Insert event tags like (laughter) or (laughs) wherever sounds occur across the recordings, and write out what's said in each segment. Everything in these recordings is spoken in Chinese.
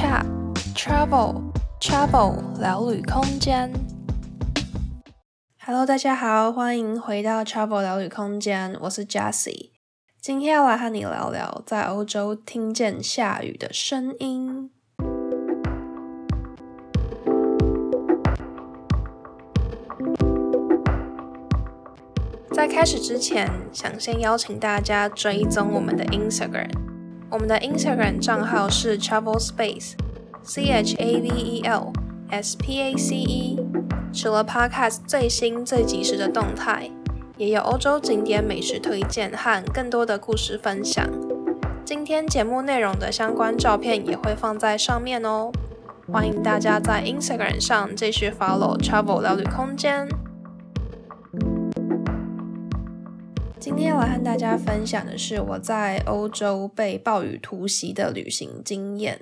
Chat Travel Travel 聊旅空间。Hello，大家好，欢迎回到 Travel 聊旅空间，我是 Jessie。今天要来和你聊聊在欧洲听见下雨的声音。在开始之前，想先邀请大家追踪我们的 Instagram。我们的 Instagram 账号是 Travel Space，C H A V E L S P A C E。除了 Podcast 最新最及时的动态，也有欧洲景点美食推荐和更多的故事分享。今天节目内容的相关照片也会放在上面哦。欢迎大家在 Instagram 上继续 follow Travel 聊旅空间。今天要来和大家分享的是我在欧洲被暴雨突袭的旅行经验。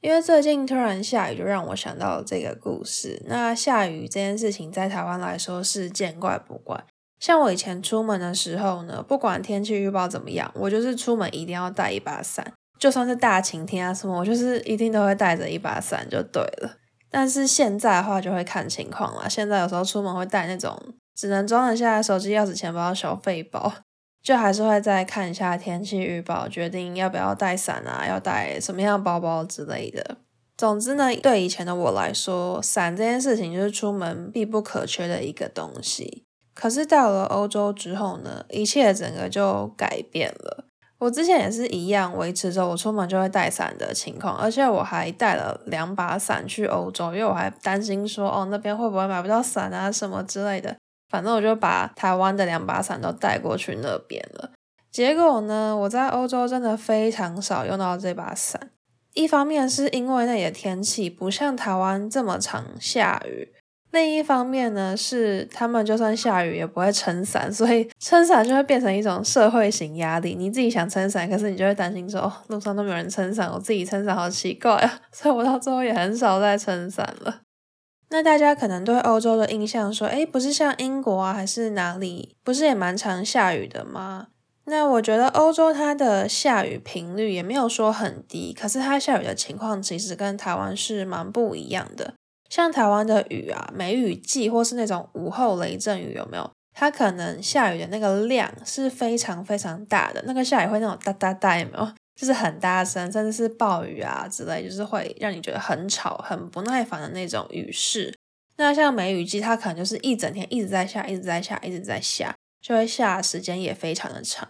因为最近突然下雨，就让我想到了这个故事。那下雨这件事情在台湾来说是见怪不怪。像我以前出门的时候呢，不管天气预报怎么样，我就是出门一定要带一把伞，就算是大晴天啊什么，我就是一定都会带着一把伞就对了。但是现在的话就会看情况了。现在有时候出门会带那种。只能装得下手机、钥匙、钱包、小废包，就还是会再看一下天气预报，决定要不要带伞啊，要带什么样包包之类的。总之呢，对以前的我来说，伞这件事情就是出门必不可缺的一个东西。可是到了欧洲之后呢，一切整个就改变了。我之前也是一样，维持着我出门就会带伞的情况，而且我还带了两把伞去欧洲，因为我还担心说，哦，那边会不会买不到伞啊，什么之类的。反正我就把台湾的两把伞都带过去那边了。结果呢，我在欧洲真的非常少用到这把伞。一方面是因为那里的天气不像台湾这么常下雨，另一方面呢是他们就算下雨也不会撑伞，所以撑伞就会变成一种社会型压力。你自己想撑伞，可是你就会担心说，哦，路上都没有人撑伞，我自己撑伞好奇怪啊。所以我到最后也很少再撑伞了。那大家可能对欧洲的印象说，诶，不是像英国啊，还是哪里，不是也蛮常下雨的吗？那我觉得欧洲它的下雨频率也没有说很低，可是它下雨的情况其实跟台湾是蛮不一样的。像台湾的雨啊，梅雨季或是那种午后雷阵雨，有没有？它可能下雨的那个量是非常非常大的，那个下雨会那种哒哒哒，有没有？就是很大声，甚至是暴雨啊之类，就是会让你觉得很吵、很不耐烦的那种雨势。那像梅雨季，它可能就是一整天一直在下，一直在下，一直在下，就会下时间也非常的长。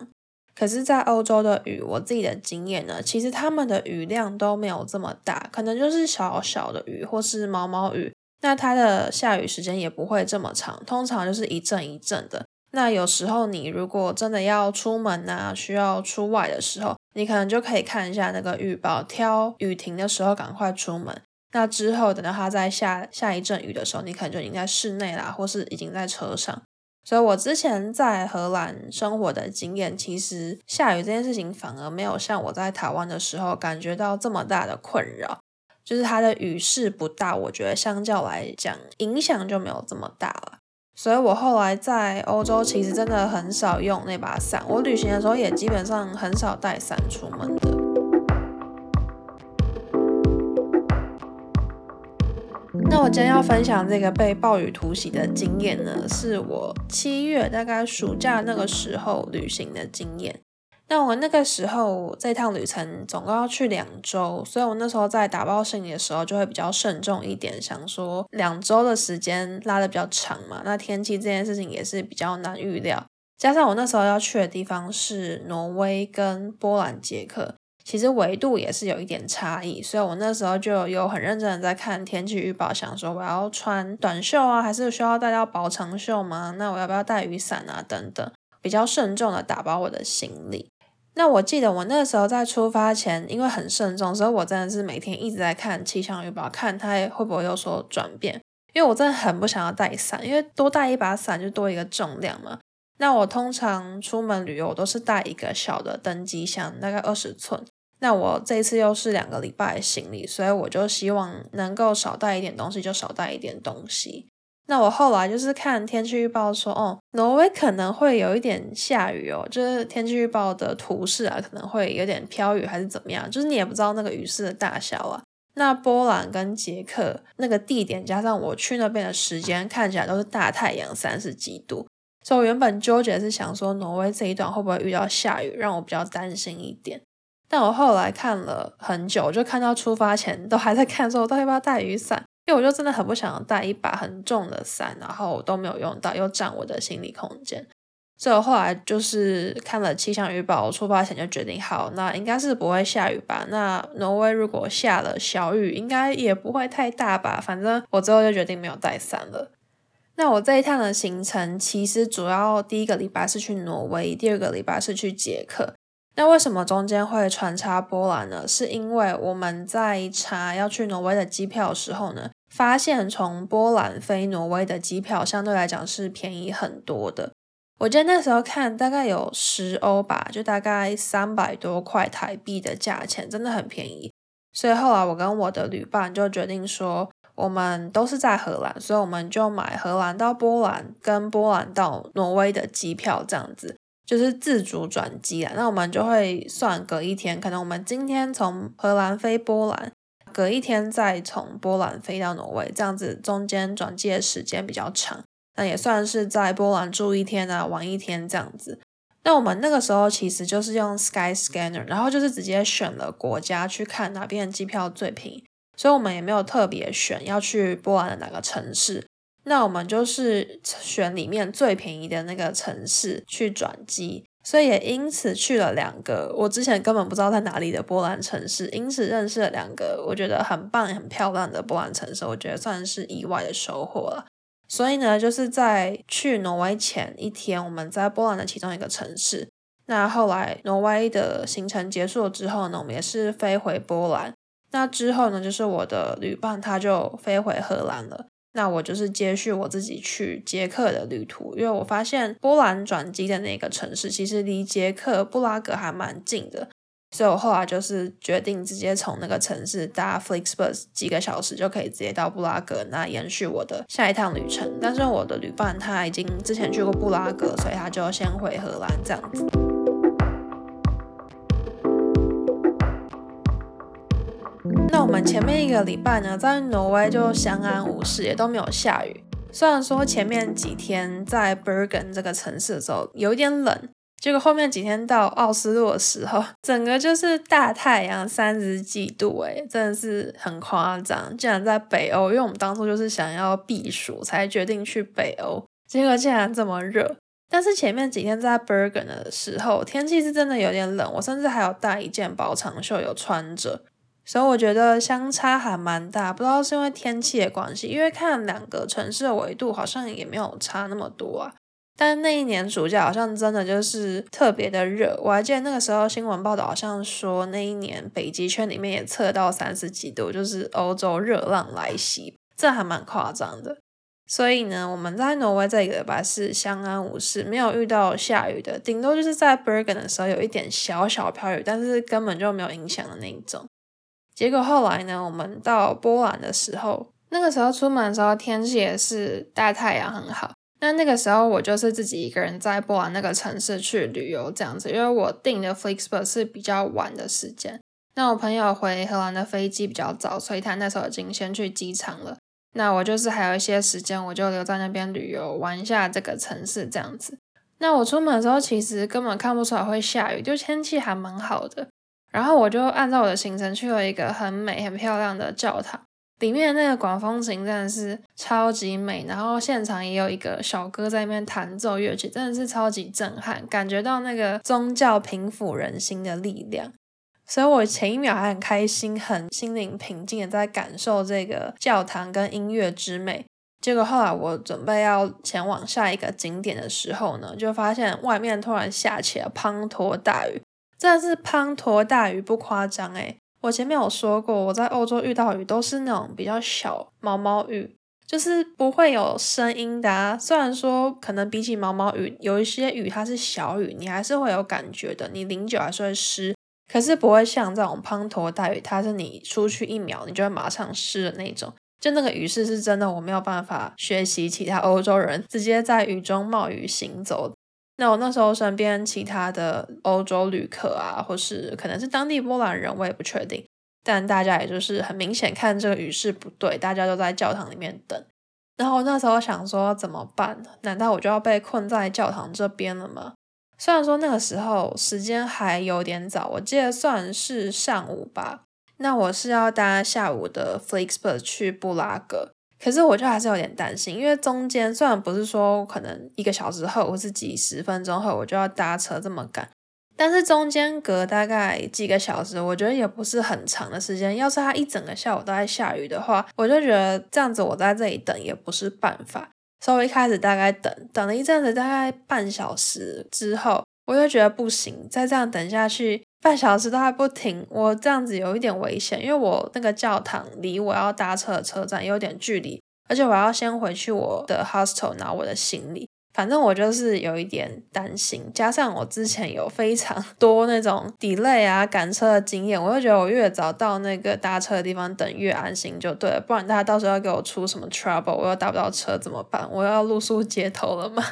可是，在欧洲的雨，我自己的经验呢，其实他们的雨量都没有这么大，可能就是小小的雨或是毛毛雨。那它的下雨时间也不会这么长，通常就是一阵一阵的。那有时候你如果真的要出门啊，需要出外的时候，你可能就可以看一下那个预报，挑雨停的时候赶快出门。那之后等到它再下下一阵雨的时候，你可能就已经在室内啦，或是已经在车上。所以我之前在荷兰生活的经验，其实下雨这件事情反而没有像我在台湾的时候感觉到这么大的困扰，就是它的雨势不大，我觉得相较来讲影响就没有这么大了。所以我后来在欧洲其实真的很少用那把伞，我旅行的时候也基本上很少带伞出门的。那我今天要分享这个被暴雨突袭的经验呢，是我七月大概暑假那个时候旅行的经验。那我那个时候这趟旅程总共要去两周，所以我那时候在打包行李的时候就会比较慎重一点，想说两周的时间拉得比较长嘛。那天气这件事情也是比较难预料，加上我那时候要去的地方是挪威跟波兰、捷克，其实纬度也是有一点差异，所以我那时候就有很认真的在看天气预报，想说我要穿短袖啊，还是需要带到薄长袖吗？那我要不要带雨伞啊？等等，比较慎重的打包我的行李。那我记得我那时候在出发前，因为很慎重，所以我真的是每天一直在看气象预报，看它会不会有所转变。因为我真的很不想要带伞，因为多带一把伞就多一个重量嘛。那我通常出门旅游，我都是带一个小的登机箱，大概二十寸。那我这次又是两个礼拜的行李，所以我就希望能够少带一点东西，就少带一点东西。那我后来就是看天气预报说，哦，挪威可能会有一点下雨哦，就是天气预报的图示啊，可能会有点飘雨还是怎么样，就是你也不知道那个雨势的大小啊。那波兰跟捷克那个地点加上我去那边的时间，看起来都是大太阳，三十几度。所以我原本纠结是想说，挪威这一段会不会遇到下雨，让我比较担心一点。但我后来看了很久，就看到出发前都还在看说，我到底要不要带雨伞？因为我就真的很不想要带一把很重的伞，然后我都没有用到，又占我的行李空间。所以后来就是看了气象预报，我出发前就决定好，那应该是不会下雨吧？那挪威如果下了小雨，应该也不会太大吧？反正我最后就决定没有带伞了。那我这一趟的行程其实主要第一个礼拜是去挪威，第二个礼拜是去捷克。那为什么中间会穿插波兰呢？是因为我们在查要去挪威的机票的时候呢，发现从波兰飞挪威的机票相对来讲是便宜很多的。我记得那时候看大概有十欧吧，就大概三百多块台币的价钱，真的很便宜。所以后来我跟我的旅伴就决定说，我们都是在荷兰，所以我们就买荷兰到波兰跟波兰到挪威的机票，这样子就是自主转机啊。那我们就会算隔一天，可能我们今天从荷兰飞波兰，隔一天再从波兰飞到挪威，这样子中间转机的时间比较长。那也算是在波兰住一天啊，玩一天这样子。那我们那个时候其实就是用 Skyscanner，然后就是直接选了国家去看哪边的机票最便宜，所以我们也没有特别选要去波兰的哪个城市。那我们就是选里面最便宜的那个城市去转机，所以也因此去了两个我之前根本不知道在哪里的波兰城市，因此认识了两个我觉得很棒、很漂亮的波兰城市，我觉得算是意外的收获了。所以呢，就是在去挪威前一天，我们在波兰的其中一个城市。那后来挪威的行程结束了之后呢，我们也是飞回波兰。那之后呢，就是我的旅伴他就飞回荷兰了。那我就是接续我自己去捷克的旅途，因为我发现波兰转机的那个城市其实离捷克布拉格还蛮近的。所以我后来就是决定直接从那个城市搭 Flixbus 几个小时就可以直接到布拉格，那延续我的下一趟旅程。但是我的旅伴他已经之前去过布拉格，所以他就先回荷兰这样子。我们前面一个礼拜呢，在挪威就相安无事，也都没有下雨。虽然说前面几天在 Bergen 这个城市的时候有点冷。结果后面几天到奥斯陆的时候，整个就是大太阳，三十几度，诶，真的是很夸张。竟然在北欧，因为我们当初就是想要避暑，才决定去北欧，结果竟然这么热。但是前面几天在 Bergen 的时候，天气是真的有点冷，我甚至还有带一件薄长袖有穿着，所以我觉得相差还蛮大。不知道是因为天气的关系，因为看两个城市的纬度好像也没有差那么多啊。但那一年暑假好像真的就是特别的热，我还记得那个时候新闻报道好像说那一年北极圈里面也测到三十几度，就是欧洲热浪来袭，这还蛮夸张的。所以呢，我们在挪威这个礼拜是相安无事，没有遇到下雨的，顶多就是在 Bergen 的时候有一点小小飘雨，但是根本就没有影响的那一种。结果后来呢，我们到波兰的时候，那个时候出门的时候天气也是大太阳很好。那那个时候我就是自己一个人在波兰那个城市去旅游这样子，因为我订的 Flixbus 是比较晚的时间。那我朋友回荷兰的飞机比较早，所以他那时候已经先去机场了。那我就是还有一些时间，我就留在那边旅游玩一下这个城市这样子。那我出门的时候其实根本看不出来会下雨，就天气还蛮好的。然后我就按照我的行程去了一个很美很漂亮的教堂。里面那个管风琴真的是超级美，然后现场也有一个小哥在那边弹奏乐曲，真的是超级震撼，感觉到那个宗教平抚人心的力量。所以我前一秒还很开心，很心灵平静的在感受这个教堂跟音乐之美。结果后来我准备要前往下一个景点的时候呢，就发现外面突然下起了滂沱大雨，真的是滂沱大雨不夸张诶。我前面有说过，我在欧洲遇到雨都是那种比较小毛毛雨，就是不会有声音的啊。虽然说可能比起毛毛雨，有一些雨它是小雨，你还是会有感觉的，你淋久还是会湿，可是不会像这种滂沱大雨，它是你出去一秒你就会马上湿的那种。就那个雨势是真的，我没有办法学习其他欧洲人直接在雨中冒雨行走。那我那时候身边其他的欧洲旅客啊，或是可能是当地波兰人，我也不确定。但大家也就是很明显看这个雨势不对，大家都在教堂里面等。然后那时候想说怎么办？难道我就要被困在教堂这边了吗？虽然说那个时候时间还有点早，我记得算是上午吧。那我是要搭下午的 Flixbus 去布拉格，可是我就还是有点担心，因为中间虽然不是说可能一个小时后或是几十分钟后我就要搭车这么赶。但是中间隔大概几个小时，我觉得也不是很长的时间。要是它一整个下午都在下雨的话，我就觉得这样子我在这里等也不是办法。所以我一开始大概等等了一阵子，大概半小时之后，我就觉得不行，再这样等下去半小时都还不停，我这样子有一点危险，因为我那个教堂离我要搭车的车站有点距离，而且我要先回去我的 hostel 拿我的行李。反正我就是有一点担心，加上我之前有非常多那种 delay 啊赶车的经验，我就觉得我越早到那个搭车的地方等越安心就对了，不然他到时候要给我出什么 trouble，我又搭不到车怎么办？我要露宿街头了吗？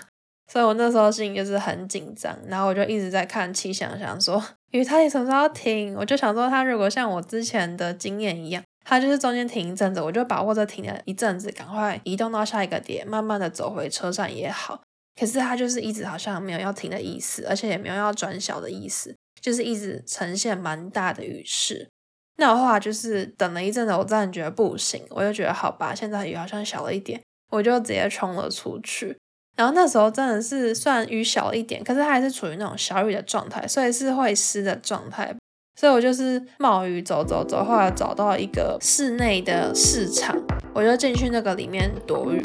所以我那时候心里就是很紧张，然后我就一直在看气象，想说雨他什么时候停？我就想说它如果像我之前的经验一样，它就是中间停一阵子，我就把握着停了一阵子，赶快移动到下一个点，慢慢的走回车站也好。可是它就是一直好像没有要停的意思，而且也没有要转小的意思，就是一直呈现蛮大的雨势。那我后来就是等了一阵子，我真的觉得不行，我就觉得好吧，现在雨好像小了一点，我就直接冲了出去。然后那时候真的是算雨小一点，可是它还是处于那种小雨的状态，所以是会湿的状态。所以我就是冒雨走走走，后来找到一个室内的市场，我就进去那个里面躲雨。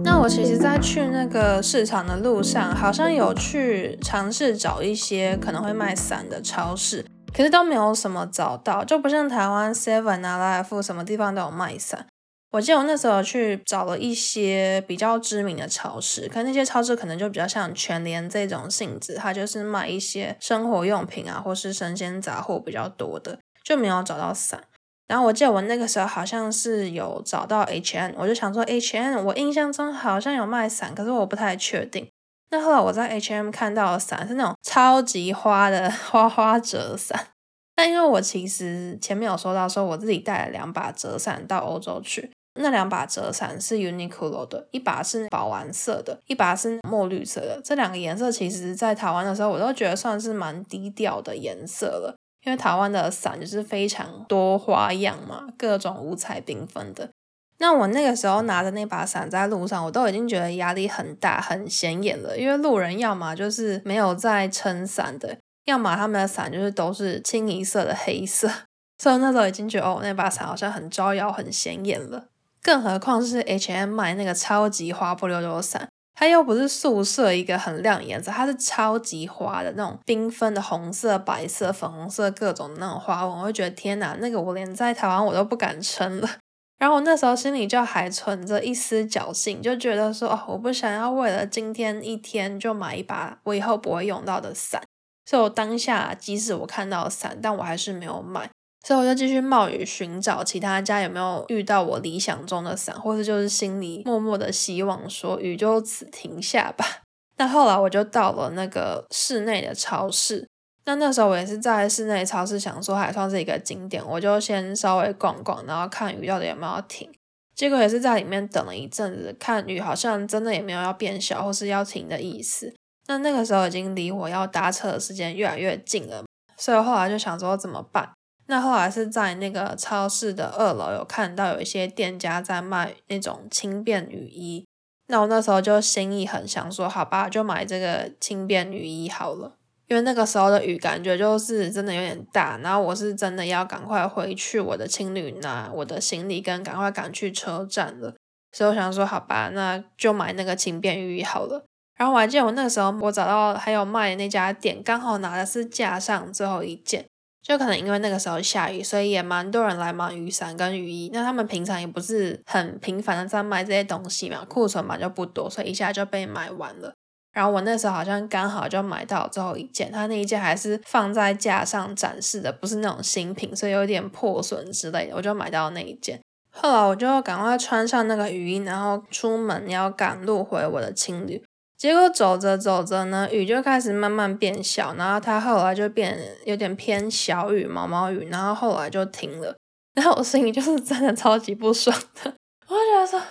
那我其实，在去那个市场的路上，好像有去尝试找一些可能会卖伞的超市，可是都没有什么找到，就不像台湾 Seven 啊、莱尔什么地方都有卖伞。我记得我那时候去找了一些比较知名的超市，可那些超市可能就比较像全联这种性质，它就是卖一些生活用品啊，或是生鲜杂货比较多的，就没有找到伞。然后我记得我那个时候好像是有找到 H N，我就想说 H N 我印象中好像有卖伞，可是我不太确定。那后来我在 H&M 看到的伞是那种超级花的 (laughs) 花花折伞。但因为我其实前面有说到说我自己带了两把折伞到欧洲去，那两把折伞是 Uniqlo 的，一把是宝蓝色的，一把是墨绿色的。这两个颜色其实在台湾的时候我都觉得算是蛮低调的颜色了。因为台湾的伞就是非常多花样嘛，各种五彩缤纷的。那我那个时候拿着那把伞在路上，我都已经觉得压力很大、很显眼了。因为路人要么就是没有在撑伞的，要么他们的伞就是都是清一色的黑色。所以那时候已经觉得哦，那把伞好像很招摇、很显眼了。更何况是 H&M 卖那个超级花不溜溜伞。它又不是素色一个很亮颜色，它是超级花的那种缤纷的红色、白色、粉红色各种那种花纹，我会觉得天哪，那个我连在台湾我都不敢撑了。然后我那时候心里就还存着一丝侥幸，就觉得说，哦，我不想要为了今天一天就买一把我以后不会用到的伞。所以我当下即使我看到伞，但我还是没有买。所以我就继续冒雨寻找其他家有没有遇到我理想中的伞，或者就是心里默默的希望说雨就此停下吧。(laughs) 那后来我就到了那个室内的超市，那那时候我也是在室内超市想说还算是一个景点，我就先稍微逛逛，然后看雨到底有没有停。结果也是在里面等了一阵子，看雨好像真的也没有要变小或是要停的意思。那那个时候已经离我要搭车的时间越来越近了，所以后来就想说怎么办？那后来是在那个超市的二楼有看到有一些店家在卖那种轻便雨衣，那我那时候就心一横，想说好吧，就买这个轻便雨衣好了。因为那个时候的雨感觉就是真的有点大，然后我是真的要赶快回去我的青旅拿我的行李，跟赶快赶去车站了。所以我想说好吧，那就买那个轻便雨衣好了。然后我还记得我那个时候我找到还有卖的那家店，刚好拿的是架上最后一件。就可能因为那个时候下雨，所以也蛮多人来买雨伞跟雨衣。那他们平常也不是很频繁的在卖这些东西嘛，库存嘛就不多，所以一下就被买完了。然后我那时候好像刚好就买到最后一件，它那一件还是放在架上展示的，不是那种新品，所以有点破损之类的，我就买到那一件。后来我就赶快穿上那个雨衣，然后出门要赶路回我的青旅。结果走着走着呢，雨就开始慢慢变小，然后它后来就变有点偏小雨、毛毛雨，然后后来就停了。(laughs) 然后我心里就是真的超级不爽的，我就觉得说，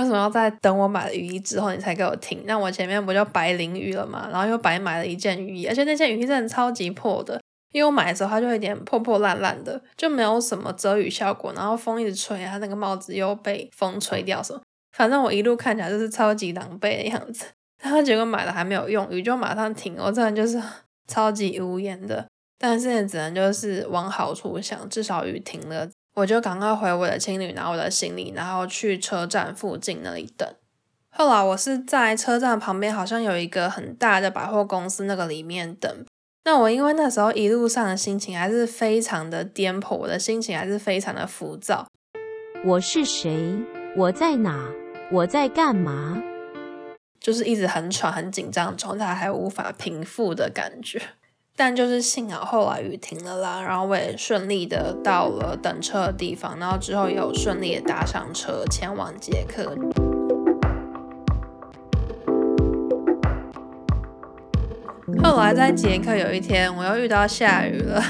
为什么要在等我买了雨衣之后你才给我停？那我前面不就白淋雨了吗？然后又白买了一件雨衣，而且那件雨衣真的超级破的，因为我买的时候它就有点破破烂烂的，就没有什么遮雨效果，然后风一直吹，它那个帽子又被风吹掉什么，反正我一路看起来就是超级狼狈的样子。(laughs) 然后结果买了还没有用，雨就马上停，我真的就是 (laughs) 超级无言的。但是现在只能就是往好处想，至少雨停了，我就赶快回我的青旅拿我的行李，然后去车站附近那里等。后来我是在车站旁边，好像有一个很大的百货公司那个里面等。那我因为那时候一路上的心情还是非常的颠簸，我的心情还是非常的浮躁。我是谁？我在哪？我在干嘛？就是一直很喘、很紧张，状态还无法平复的感觉。但就是幸好后来雨停了啦，然后我也顺利的到了等车的地方，然后之后也有顺利的搭上车前往捷克。后来在捷克有一天，我又遇到下雨了，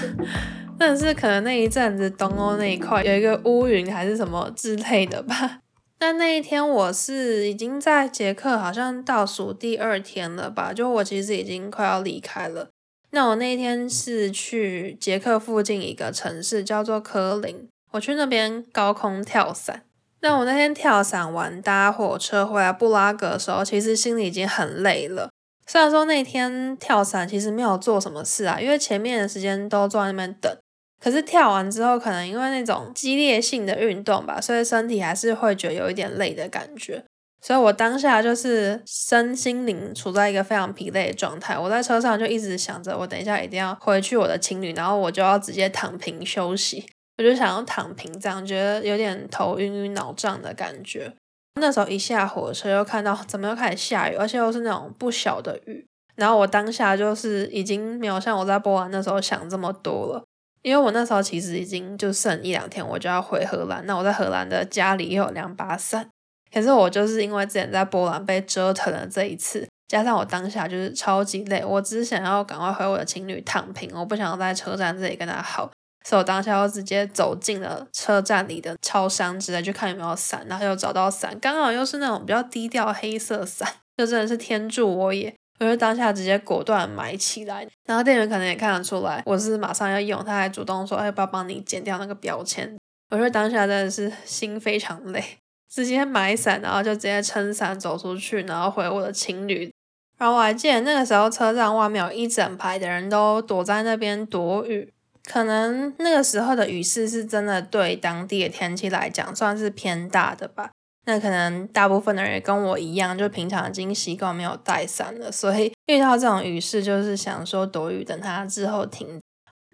但是可能那一阵子东欧那一块有一个乌云还是什么之类的吧。但那一天我是已经在捷克，好像倒数第二天了吧？就我其实已经快要离开了。那我那一天是去捷克附近一个城市，叫做科林。我去那边高空跳伞。那我那天跳伞完，搭火车回来布拉格的时候，其实心里已经很累了。虽然说那天跳伞其实没有做什么事啊，因为前面的时间都坐在那边等。可是跳完之后，可能因为那种激烈性的运动吧，所以身体还是会觉得有一点累的感觉。所以我当下就是身心灵处在一个非常疲累的状态。我在车上就一直想着，我等一下一定要回去我的情侣，然后我就要直接躺平休息。我就想要躺平，这样觉得有点头晕晕脑胀的感觉。那时候一下火车，又看到怎么又开始下雨，而且又是那种不小的雨。然后我当下就是已经没有像我在波兰那时候想这么多了。因为我那时候其实已经就剩一两天，我就要回荷兰。那我在荷兰的家里也有两把伞，可是我就是因为之前在波兰被折腾了这一次，加上我当下就是超级累，我只想要赶快回我的情侣躺平，我不想在车站这里跟他耗，所以我当下就直接走进了车站里的超商，直接去看有没有伞，然后又找到伞，刚好又是那种比较低调黑色伞，(laughs) 就真的是天助我也。我就当下直接果断买起来，然后店员可能也看得出来我是马上要用，他还主动说：“哎，要不要帮你剪掉那个标签？”我说当下真的是心非常累，直接买伞，然后就直接撑伞走出去，然后回我的情侣。然后我还记得那个时候车站外面有一整排的人都躲在那边躲雨，可能那个时候的雨势是真的对当地的天气来讲算是偏大的吧。那可能大部分的人也跟我一样，就平常已经习惯没有带伞了，所以遇到这种雨势，就是想说躲雨，等它之后停。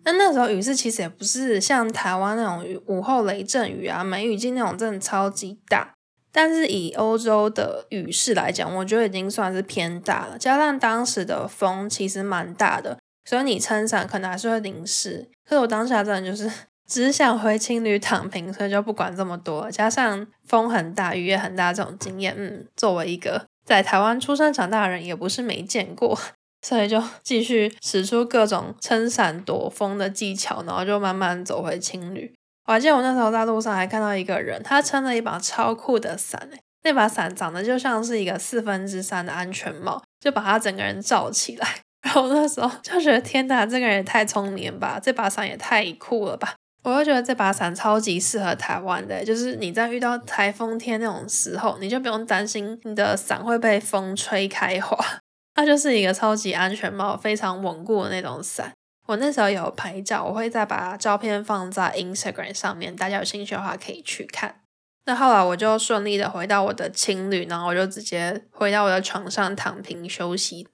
那那时候雨势其实也不是像台湾那种午后雷阵雨啊、梅雨季那种真的超级大，但是以欧洲的雨势来讲，我觉得已经算是偏大了。加上当时的风其实蛮大的，所以你撑伞可能还是会淋湿。可是我当下真的就是。(laughs) 只想回青旅躺平，所以就不管这么多。加上风很大，雨也很大，这种经验，嗯，作为一个在台湾出生长大的人，也不是没见过，所以就继续使出各种撑伞躲风的技巧，然后就慢慢走回青旅。我还记得我那时候在路上还看到一个人，他撑了一把超酷的伞，那把伞长得就像是一个四分之三的安全帽，就把他整个人罩起来。(laughs) 然后那时候就觉得天哪，这个人也太聪明了吧，这把伞也太酷了吧。我就觉得这把伞超级适合台湾的，就是你在遇到台风天那种时候，你就不用担心你的伞会被风吹开花，它就是一个超级安全帽，非常稳固的那种伞。我那时候有拍照，我会再把照片放在 Instagram 上面，大家有兴趣的话可以去看。那后来我就顺利的回到我的青旅，然后我就直接回到我的床上躺平休息。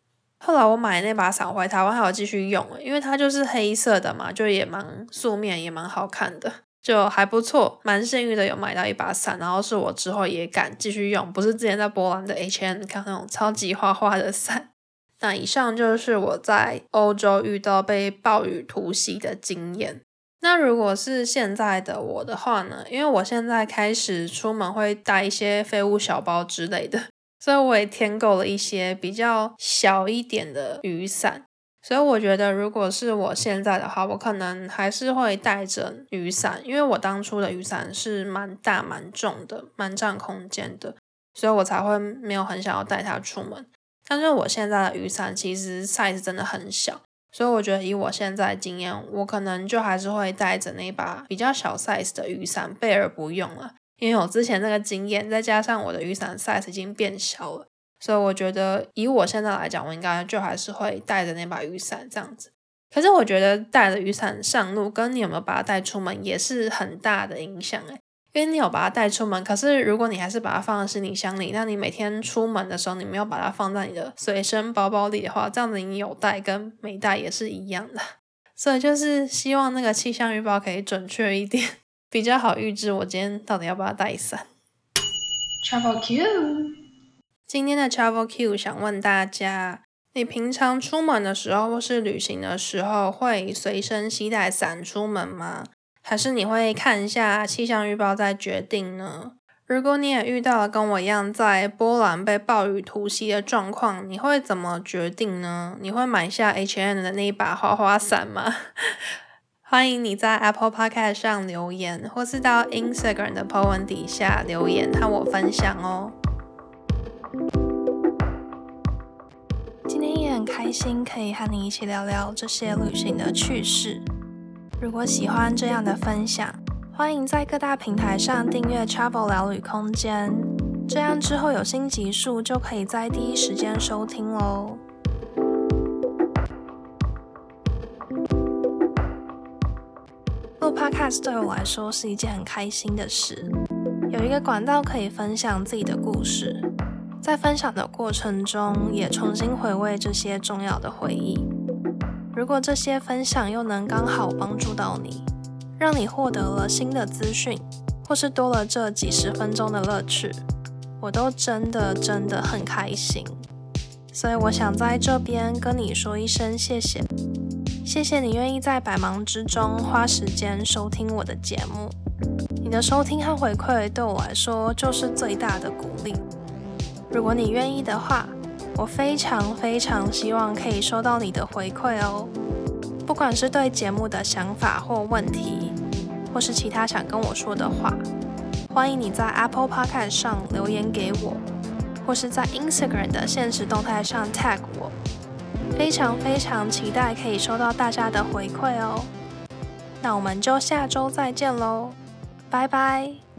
后来我买那把伞回台湾还有继续用，因为它就是黑色的嘛，就也蛮素面，也蛮好看的，就还不错，蛮幸运的有买到一把伞，然后是我之后也敢继续用，不是之前在波兰的 H&M 看那种超级花花的伞。那以上就是我在欧洲遇到被暴雨突袭的经验。那如果是现在的我的话呢？因为我现在开始出门会带一些废物小包之类的。所以我也添购了一些比较小一点的雨伞。所以我觉得，如果是我现在的话，我可能还是会带着雨伞，因为我当初的雨伞是蛮大、蛮重的，蛮占空间的，所以我才会没有很想要带它出门。但是我现在的雨伞其实 size 真的很小，所以我觉得以我现在的经验，我可能就还是会带着那把比较小 size 的雨伞备而不用了，因为我之前那个经验，再加上我的雨伞 size 已经变小了。所以我觉得，以我现在来讲，我应该就还是会带着那把雨伞这样子。可是我觉得带着雨伞上路，跟你有没有把它带出门也是很大的影响诶。因为你有把它带出门，可是如果你还是把它放在行李箱里，那你每天出门的时候，你没有把它放在你的随身包包里的话，这样子你有带跟没带也是一样的。(laughs) 所以就是希望那个气象预报可以准确一点，比较好预知我今天到底要不要带伞。Travel Q。今天的 Travel Q 想问大家：你平常出门的时候或是旅行的时候，会随身携带伞出门吗？还是你会看一下气象预报再决定呢？如果你也遇到了跟我一样在波兰被暴雨突袭的状况，你会怎么决定呢？你会买下 H&M 的那一把花花伞吗？(laughs) 欢迎你在 Apple Podcast 上留言，或是到 Instagram 的 po 文底下留言和我分享哦。今天也很开心，可以和你一起聊聊这些旅行的趣事。如果喜欢这样的分享，欢迎在各大平台上订阅 Travel 聊旅空间，这样之后有新集数就可以在第一时间收听喽。录 Podcast 对我来说是一件很开心的事，有一个管道可以分享自己的故事。在分享的过程中，也重新回味这些重要的回忆。如果这些分享又能刚好帮助到你，让你获得了新的资讯，或是多了这几十分钟的乐趣，我都真的真的很开心。所以我想在这边跟你说一声谢谢，谢谢你愿意在百忙之中花时间收听我的节目。你的收听和回馈对我来说就是最大的鼓励。如果你愿意的话，我非常非常希望可以收到你的回馈哦。不管是对节目的想法或问题，或是其他想跟我说的话，欢迎你在 Apple Podcast 上留言给我，或是在 Instagram 的现实动态上 tag 我。非常非常期待可以收到大家的回馈哦。那我们就下周再见喽，拜拜。